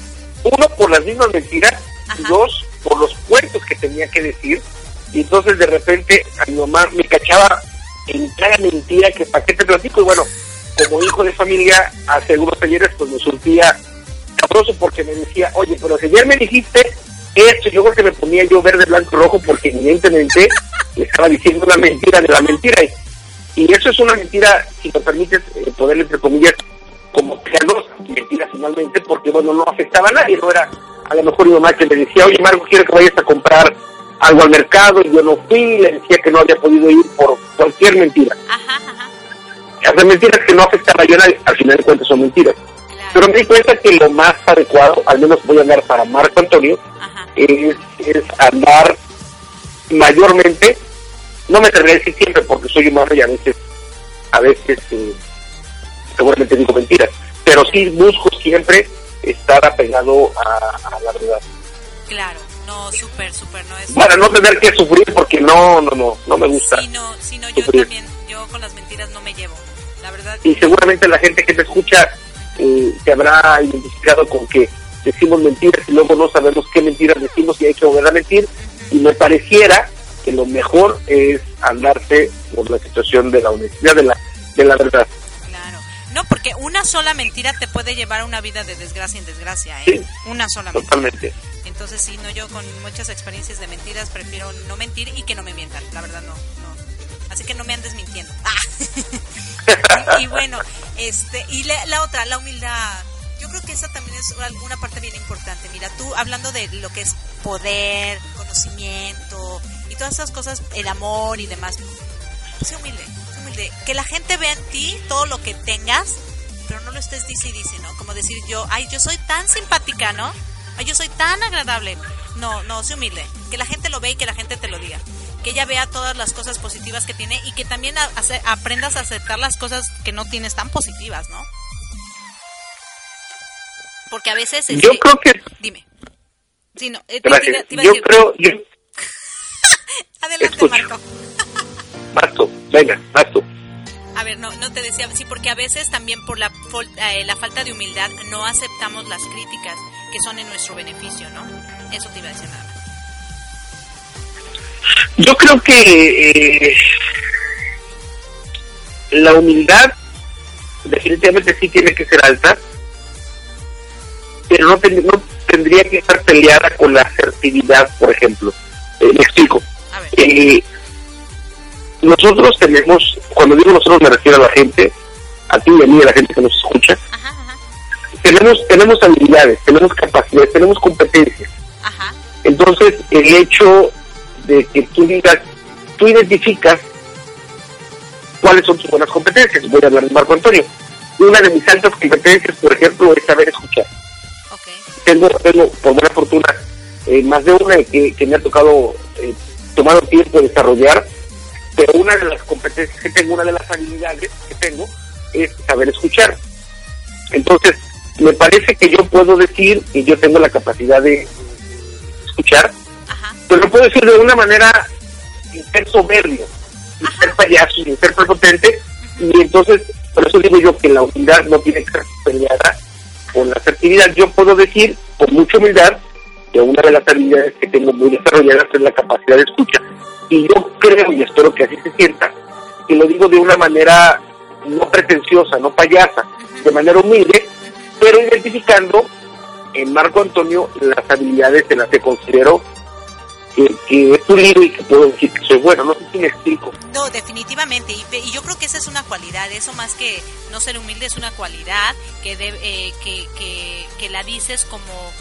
Uno, por las mismas mentiras, Ajá. dos, por los cuentos que tenía que decir. Y entonces de repente a mi mamá me cachaba en cada mentira que para qué te platico. Y bueno, como hijo de familia, hace algunos talleres, pues me surtía sabroso porque me decía, oye, pero si ayer me dijiste esto, yo creo que me ponía yo verde, blanco, rojo, porque evidentemente le estaba diciendo una mentira de la mentira. Y, y eso es una mentira, si me permites eh, ponerle entre comillas, como piadosa, mentira finalmente, porque bueno, no afectaba a nadie, no era a lo mejor mi mamá que me decía, oye Marco, quiero que vayas a comprar algo al mercado, y yo no fui, le decía que no había podido ir por cualquier mentira. Ajá, ajá. Hacer mentiras que no afectaban a nadie, al final de cuentas son mentiras. Pero me di cuenta que lo más adecuado, al menos voy a hablar para Marco Antonio, es, es andar mayormente, no me atreveré a decir siempre porque soy humano y a veces, a veces eh, seguramente digo mentiras, pero sí busco siempre estar apegado a, a la verdad. Claro. No, súper, súper, no es... Para no tener que sufrir porque no, no, no, no me gusta. Sí, no, sí, no, yo sufrir. también, yo con las mentiras no me llevo. La verdad. Y seguramente la gente que te escucha eh, se habrá identificado con que decimos mentiras y luego no sabemos qué mentiras decimos y hay que volver a mentir. Y me pareciera que lo mejor es andarse por la situación de la honestidad, de la, de la verdad. Claro. No, porque una sola mentira te puede llevar a una vida de desgracia en desgracia, ¿eh? Sí. Una sola mentira. Totalmente. Entonces, sí, no, yo con muchas experiencias de mentiras prefiero no mentir y que no me mientan. La verdad, no, no. Así que no me andes mintiendo. Ah. y, [LAUGHS] y bueno, este, y la, la otra, la humildad. Yo creo que esa también es una- una parte bien importante. Mira, tú hablando de lo que es poder, conocimiento y todas esas cosas, el amor y demás. Sé humilde, sé humilde. Que la gente vea en ti todo lo que tengas, pero no lo estés dice y dice, ¿no? Como decir yo, ay, yo soy tan simpática, ¿no? Ay, yo soy tan agradable. No, no, sé humilde. Que la gente lo vea y que la gente te lo diga. Que ella vea todas las cosas positivas que tiene y que también a- ace- aprendas a aceptar las cosas que no tienes tan positivas, ¿no? Porque a veces... Yo este, creo que, Dime. Sí, no, eh, te- te iba- gracias, te iba a yo decir- creo, yo, [LAUGHS] Adelante, escucho. Marco. tú, venga, tú. A ver, no, no te decía, sí, porque a veces también por la, eh, la falta de humildad no aceptamos las críticas que son en nuestro beneficio, ¿no? Eso te iba a decir nada más. Yo creo que eh, la humildad definitivamente sí tiene que ser alta, pero no, ten- no tendría que estar peleada con la asertividad, por ejemplo. Eh, me explico. Eh, nosotros tenemos, cuando digo nosotros me refiero a la gente, a ti y a mí, a la gente que nos escucha, ajá, ajá, tenemos, tenemos habilidades, tenemos capacidades, tenemos competencias. ajá, Entonces, el hecho de que tú digas, tú identificas cuáles son tus buenas competencias. Voy a hablar de Marco Antonio. Una de mis altas competencias, por ejemplo, es saber escuchar. Tengo, tengo por buena fortuna, eh, más de una que, que me ha tocado eh, tomar tiempo de desarrollar, pero una de las competencias que tengo, una de las habilidades que tengo, es saber escuchar. Entonces, me parece que yo puedo decir que yo tengo la capacidad de escuchar, pero lo puedo decir de una manera ser soberbio, sin ser payaso, sin ser prepotente, y entonces, por eso digo yo que la humildad no tiene que ser peleada con la asertividad. Yo puedo decir con mucha humildad que una de las habilidades que tengo muy desarrolladas es la capacidad de escucha. Y yo creo, y espero que así se sienta, que lo digo de una manera no pretenciosa, no payasa, de manera humilde, pero identificando en Marco Antonio las habilidades en las que considero que, que he pulido y que puedo decir que soy bueno. No sé si me explico. No, definitivamente. Y, y yo creo que esa es una cualidad. Eso más que no ser humilde es una cualidad que, eh, que, que, que la dices como,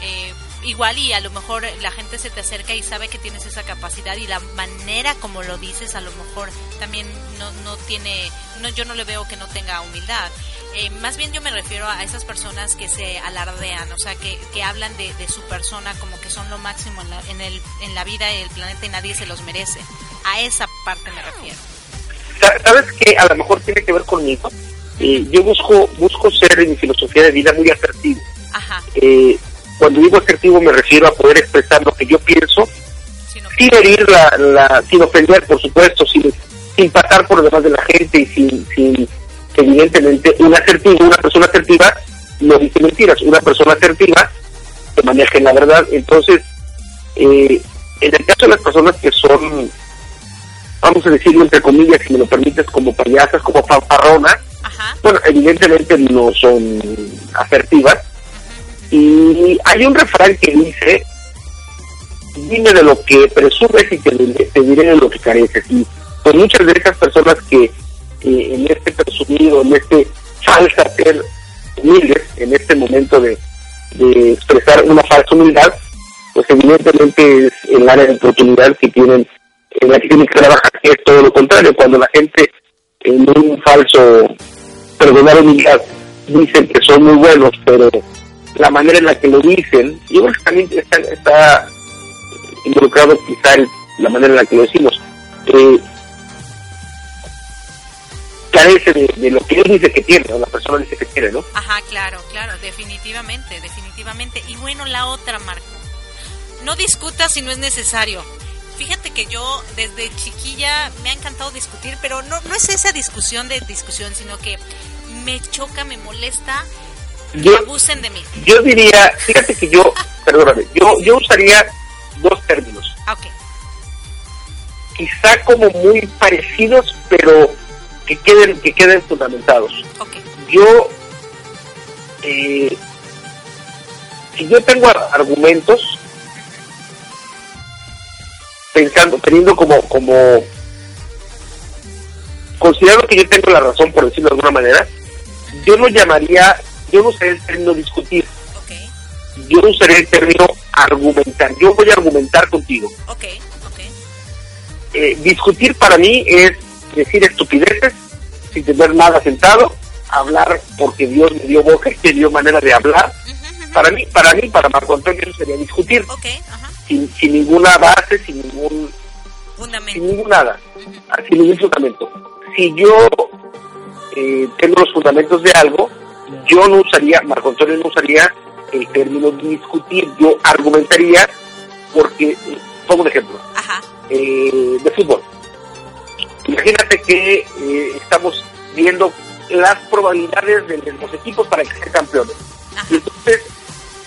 eh, igual y a lo mejor la gente se te acerca y sabe que tienes esa capacidad y la manera como lo dices a lo mejor también no, no tiene, no, yo no le veo que no tenga humildad. Eh, más bien yo me refiero a esas personas que se alardean, o sea, que, que hablan de, de su persona como que son lo máximo en la, en, el, en la vida y el planeta y nadie se los merece. A esa parte me refiero. Sa- ¿Sabes qué? A lo mejor tiene que ver conmigo. Eh, yo busco busco ser en mi filosofía de vida muy asertivo. Ajá, Eh, cuando digo asertivo me refiero a poder expresar lo que yo pienso sino sin herir la, la sin ofender por supuesto sin, sin pasar por demás de la gente y sin, sin evidentemente un asertivo una persona asertiva no dice mentiras una persona asertiva se maneja en la verdad entonces eh, en el caso de las personas que son vamos a decirlo entre comillas si me lo permites como payasas como fanfarronas ajá, bueno, evidentemente no son asertivas. Y hay un refrán que dice, dime de lo que presumes y te, diré- te diré de lo que careces. Y pues muchas de esas personas que eh, en este presumido, en este falsa ser humildes, en este momento de, expresar una falsa humildad, pues evidentemente es el área de oportunidad que tienen, en la que tienen que trabajar, es todo lo contrario, cuando la gente en un falso perdonar humildad dicen que son muy buenos, pero la manera en la que lo dicen, creo que también está, está involucrado quizá el- la manera en la que lo decimos, eh, carece de, de lo que él dice que tiene, o la persona dice que tiene, ¿no? ajá, claro, claro, definitivamente, definitivamente. Y bueno, la otra, Marco, no discutas si no es necesario. Fíjate que yo desde chiquilla me ha encantado discutir, pero no, no es esa discusión de discusión, sino que me choca, me molesta que Yo, abusen de mí. yo diría, fíjate que yo, [LAUGHS] perdóname, yo, yo usaría dos términos, Ah, Ok, quizá como muy parecidos, pero que queden, que queden fundamentados. yo eh, si yo tengo ar- argumentos pensando teniendo como como considerando que yo tengo la razón por decirlo de alguna manera yo no llamaría yo no usaría el término discutir. Ok, yo usaría el término argumentar. Yo voy a argumentar contigo. Eh, discutir para mí es decir estupideces sin tener nada sentado, hablar porque Dios me dio boca y me dio manera de hablar. Para mí, para mí, para Marco Antonio eso sería discutir sin, sin ninguna base, sin ningún, sin fundamento. ningún nada, sin ningún fundamento. Si yo eh, tengo los fundamentos de algo, yo no usaría, Marco Antonio no usaría el término discutir, yo argumentaría porque, eh, pongo un ejemplo, Ajá, eh, de fútbol. Imagínate que eh, estamos viendo las probabilidades de, de los equipos para que sean campeones. Y entonces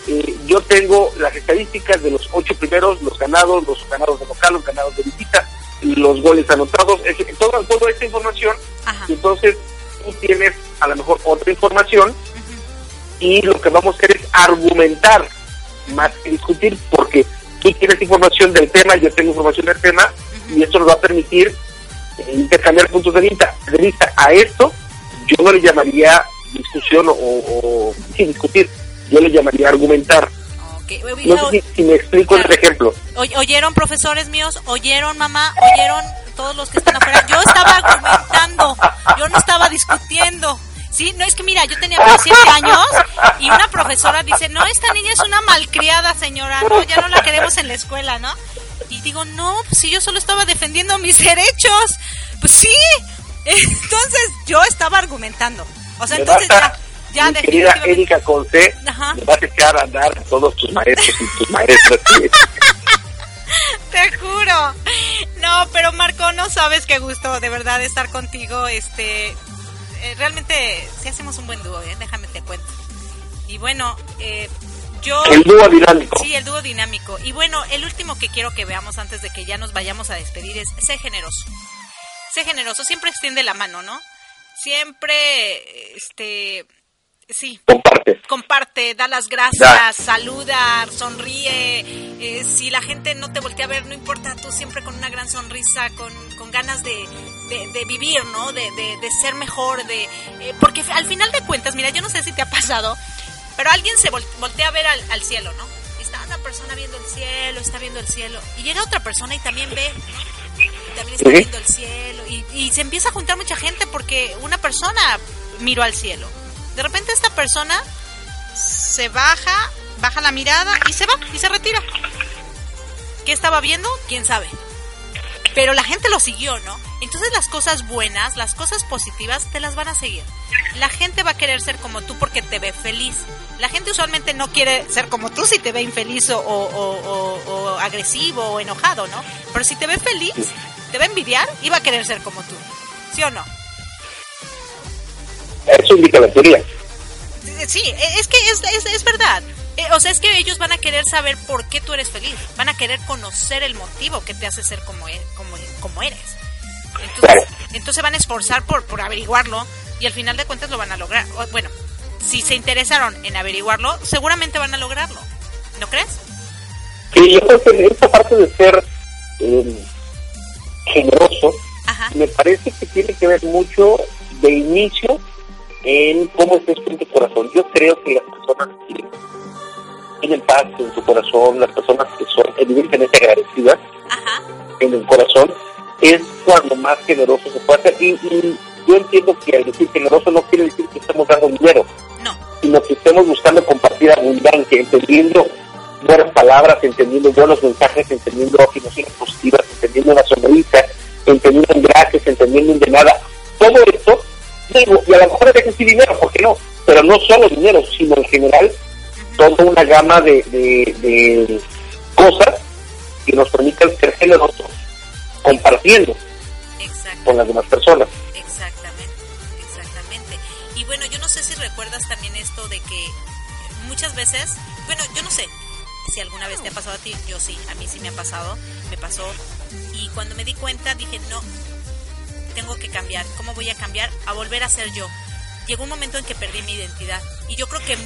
eh, yo tengo las estadísticas de los ocho primeros, los ganados, los ganados de local, los ganados de visita, los goles anotados, es decir, toda, esta información. ajá. Entonces tú tienes a lo mejor otra información y lo que vamos a hacer es argumentar más que discutir porque tú tienes información del tema, yo tengo información del tema y esto nos va a permitir intercambiar puntos de vista. De vista a esto yo no le llamaría discusión o, o sí, discutir, yo le llamaría argumentar. Ok, No sé si, si me explico en el Claro. ejemplo. Oy- ¿Oyeron profesores míos? ¿Oyeron mamá? ¿Oyeron todos los que están afuera? Yo estaba argumentando, yo no estaba discutiendo. Sí, no es que mira, yo tenía 17 años y una profesora dice, no, esta niña es una malcriada señora, no, ya no la queremos en la escuela, ¿no? Digo, no, pues si yo solo estaba defendiendo mis [LAUGHS] derechos, pues sí. [LAUGHS] Entonces yo estaba argumentando. O sea, entonces a- ya, ya querida. Erika Conce, me vas a echar a andar todos tus maestros y tus maestras. [LAUGHS] Te juro. No, pero Marco, no sabes qué gusto de verdad estar contigo. Este, eh, realmente sí hacemos un buen dúo, ¿eh? déjame te cuento. Y bueno, eh, yo... El dúo dinámico. Sí, el dúo dinámico. Y bueno, el último que quiero que veamos antes de que ya nos vayamos a despedir es sé generoso. Sé generoso, siempre extiende la mano, ¿no? Siempre, este, sí, Comparte. comparte, da las gracias, Da. saluda, sonríe. eh, si la gente no te voltea a ver, no importa, tú siempre con una gran sonrisa, con, con ganas de, de- de vivir, ¿no? De, de- de ser mejor, de eh, porque al final de cuentas, mira, yo no sé si te ha pasado, pero alguien se vol- voltea a ver al, al cielo, ¿no? Y está, anda persona viendo el cielo, está viendo el cielo, y llega otra persona y también ve, y también está viendo el cielo, y, y se empieza a juntar mucha gente porque una persona miró al cielo. De repente esta persona se baja, baja la mirada y se va, y se retira. ¿Qué estaba viendo? ¿Quién sabe? Pero la gente lo siguió, ¿no? Entonces las cosas buenas, las cosas positivas, te las van a seguir. La gente va a querer ser como tú porque te ve feliz. La gente usualmente no quiere ser como tú si te ve infeliz o, o- o- o agresivo o enojado, ¿no? Pero si te ve feliz, te va a envidiar y va a querer ser como tú. ¿Sí o no? Eso indica la teoría. Sí, es que es, es, es verdad. Eh, o sea, es que ellos van a querer saber por qué tú eres feliz. Van a querer conocer el motivo que te hace ser como, e- como, como eres. Entonces, entonces van a esforzar por, por averiguarlo y al final de cuentas lo van a lograr. O, Bueno, si se interesaron en averiguarlo, seguramente van a lograrlo. ¿No crees? Y yo creo que esta parte de ser eh, generoso me parece que tiene que ver mucho de inicio en cómo estés con tu corazón. Yo creo que las personas que tienen paz en su corazón, las personas que son evidentemente agradecidas en el corazón, es cuando más generoso se puede hacer. Y, y yo entiendo que al decir generoso no quiere decir que estemos dando dinero, sino que estemos buscando compartir abundancia, entendiendo buenas palabras, entendiendo buenos mensajes, entendiendo afirmaciones positivas, entendiendo una sonrisa, entendiendo un gracias, entendiendo un de nada. Todo esto, digo, y a lo mejor que decir dinero, ¿por qué no? Pero no solo dinero, sino en general toda una gama de, de, de cosas que nos permitan ser generosos compartiendo con las demás personas. Exactamente, exactamente. Y bueno, yo no sé si recuerdas también esto de que muchas veces, bueno, yo no sé si alguna vez te ha pasado a ti, yo sí, a mí sí me ha pasado, me pasó. Y cuando me di cuenta dije, no, tengo que cambiar. ¿Cómo voy a cambiar? A volver a ser yo. Llegó un momento en que perdí mi identidad. Y yo creo que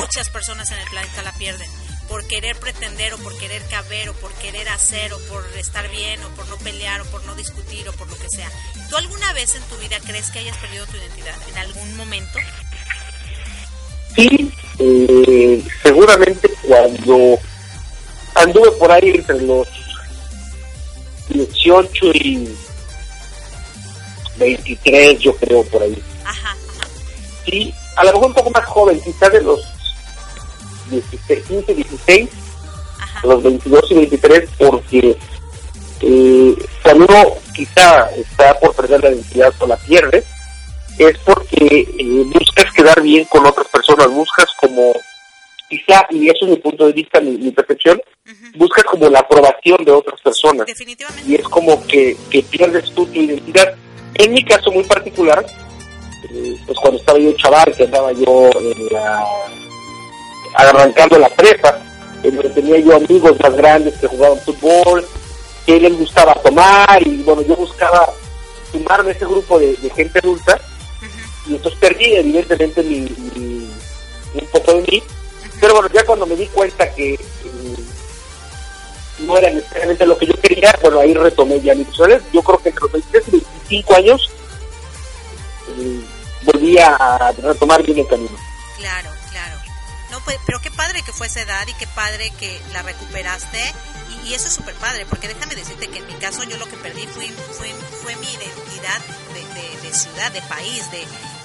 muchas personas en el planeta la pierden. Por querer pretender o por querer caber o por querer hacer o por estar bien o por no pelear o por no discutir o por lo que sea. ¿Tú alguna vez en tu vida crees que hayas perdido tu identidad? ¿En algún momento? Sí, eh, seguramente cuando anduve por ahí entre los 18 y 23, yo creo, por ahí. Sí, a lo mejor un poco más joven, quizás de los 16, 15, 16, a los 22 y 23, porque eh, cuando uno quizá está por perder la identidad o la pierde, es porque eh, buscas quedar bien con otras personas, buscas como, quizá, y eso es mi punto de vista, mi, mi percepción, buscas como la aprobación de otras personas. Y es como que, que pierdes tú tu identidad. En mi caso muy particular, pues cuando estaba yo chaval, que andaba yo en la, arrancando la prepa, en donde tenía yo amigos más grandes que jugaban fútbol, que les gustaba tomar, y bueno, yo buscaba sumarme a ese grupo de, de gente adulta, y entonces perdí evidentemente mi, mi- un poco de mí, pero bueno, ya cuando me di cuenta que eh, no era necesariamente lo que yo quería, bueno, ahí retomé ya mi personalidad. Yo creo que entre los 23 y 25 años eh, volví a retomar bien el camino. Claro, claro. No, pues, pero qué padre que fue esa edad y qué padre que la recuperaste. Y, eso es súper padre, porque déjame decirte que en mi caso yo lo que perdí fue, fue, fue mi identidad de, de- ciudad, de país. de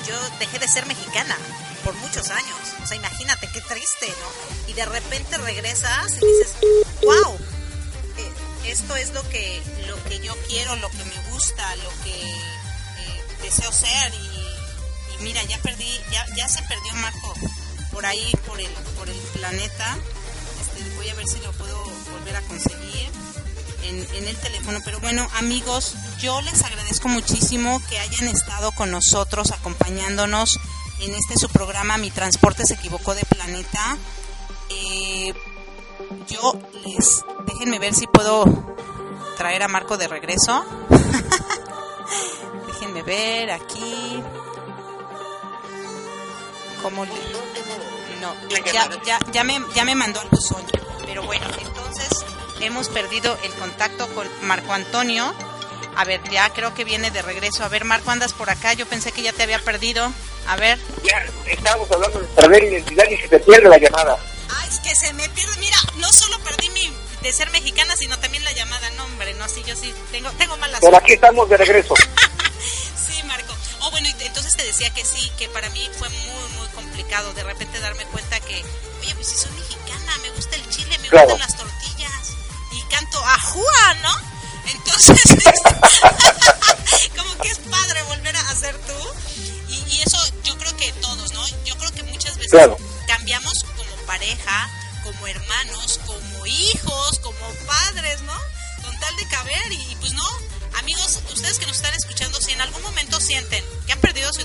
Yo dejé de ser mexicana por muchos años. O sea, imagínate qué triste, ¿no? Y de repente regresas y dices, wow, eh, esto es lo que, lo que yo quiero, lo que me gusta, lo que eh, deseo ser y mira, ya perdí, ya, ya se perdió Marco por ahí, por el, por el planeta. Este, voy a ver si lo puedo volver a conseguir en, el teléfono. Pero bueno, amigos, yo les agradezco muchísimo que hayan estado con nosotros, acompañándonos en este su programa Mi Transporte se equivocó de planeta. Eh, yo les, déjenme ver si puedo traer a Marco de regreso. [LAUGHS] déjenme ver aquí. ¿Cómo le.? No, ya, ya, ya, me, ya me mandó al buzón. Pero bueno, entonces hemos perdido el contacto con Marco Antonio. A ver, ya creo que viene de regreso. A ver, Marco, andas por acá. Yo pensé que ya te había perdido. A ver. Ya estábamos hablando de perder identidad y se te pierde la llamada. Ah, es que se me pierde. Mira, no solo perdí mi de ser mexicana, sino también la llamada. No, hombre, no, sí, yo sí tengo, tengo malas Pero aquí estamos de regreso. [LAUGHS] decía que sí, que para mí fue muy, muy complicado de repente darme cuenta que, oye, pues si soy mexicana, me gusta el chile, me Claro. gustan las tortillas y canto ajúa, ¿no? Entonces, [LAUGHS] [LAUGHS] como que es padre volver a hacer tú. Y, y eso yo creo que todos, ¿no? Yo creo que muchas veces Claro. cambiamos como pareja, como hermanos, como hijos, como padres, ¿no? Con tal de caber y, y pues no. Amigos, ustedes que nos están escuchando, si en algún momento sienten que han perdido su,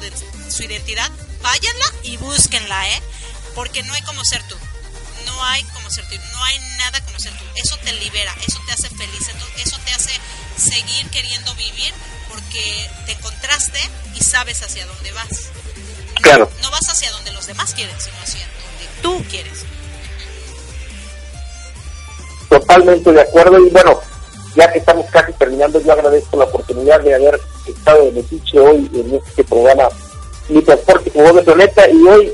su identidad, váyanla y búsquenla, ¿eh? Porque no hay como ser tú. No hay como ser tú. No hay nada como ser tú. Eso te libera, eso te hace feliz, eso- te hace seguir queriendo vivir porque te encontraste y sabes hacia dónde vas. Claro. No vas hacia donde los demás quieren, sino hacia donde tú quieres. Totalmente de acuerdo. Y bueno, ya que estamos casi terminando, yo agradezco la oportunidad de haber estado de metiche hoy en este programa Mi Transporte como de Planeta. Y hoy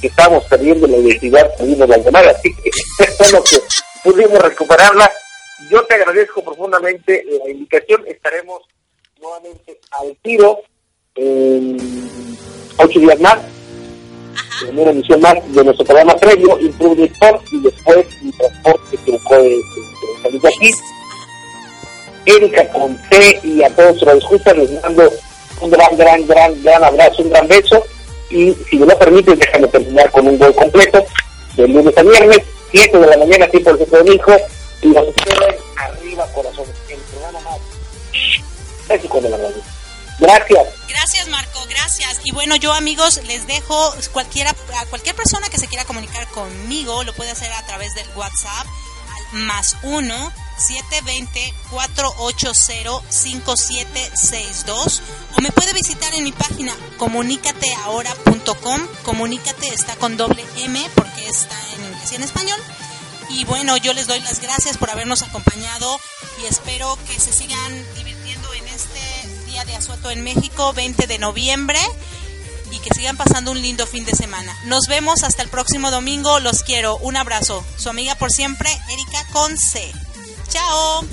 que estamos perdiendo la identidad, perdimos la llamada. Así que [LAUGHS] es bueno que pudimos recuperarla. Yo te agradezco profundamente la invitación. Estaremos nuevamente al tiro en ocho días más en una emisión más de nuestro programa previo, Improve Sport, y después mi transporte que de, de, de aquí. Erika con T y a todos los escuchan, les mando un gran, gran, gran, gran abrazo, un gran beso. Y si me lo permites, déjame terminar con un gol completo de lunes a viernes, 7 de la mañana, tiempo del centro hijo, y espero en arriba, corazón, el programa más. México de la radio. Gracias. Gracias Marco, gracias. Y bueno, yo amigos les dejo cualquiera a cualquier persona que se quiera comunicar conmigo lo puede hacer a través del WhatsApp al más 1 720 480 5762 o me puede visitar en mi página comunicateahora.com. Comunícate está con doble M porque está en inglés en español. Y bueno, yo les doy las gracias por habernos acompañado y espero que se sigan divirtiendo en este día de asueto en México, 20 de noviembre, y que sigan pasando un lindo fin de semana. Nos vemos hasta el próximo domingo, los quiero, un abrazo. Su amiga por siempre, Erika con C. Chao.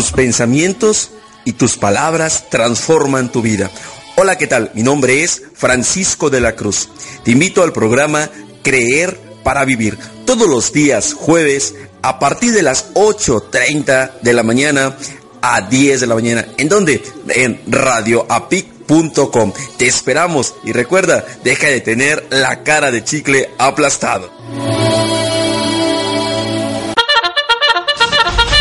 Tus pensamientos y tus palabras transforman tu vida. Hola, ¿qué tal? Mi nombre es Francisco de la Cruz. Te invito al programa Creer para Vivir. Todos los días jueves a partir de las 8.30 de la mañana a 10 de la mañana. ¿En dónde? En radioapic.com. Te esperamos y recuerda, deja de tener la cara de chicle aplastado.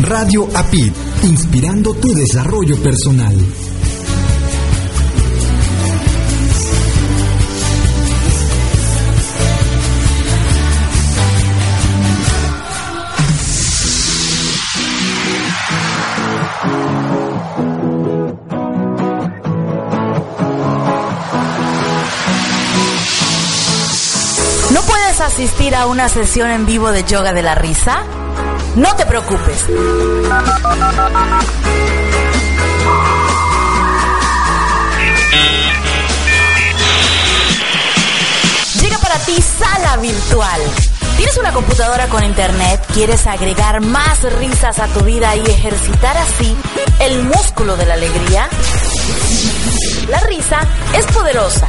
Radio APID, inspirando tu desarrollo personal. ¿No puedes asistir a una sesión en vivo de yoga de la risa? No te preocupes. Llega para ti Sala Virtual. ¿Tienes una computadora con internet? ¿Quieres agregar más risas a tu vida y ejercitar así el músculo de la alegría? La risa es poderosa,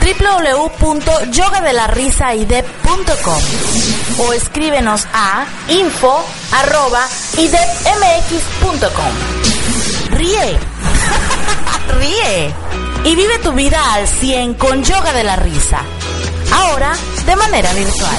www.yogadelarisaidep.com o escríbenos a info@idepmx.com. Ríe. [LAUGHS] Ríe. Y vive tu vida al 100 con Yoga de la Risa. Ahora de manera virtual.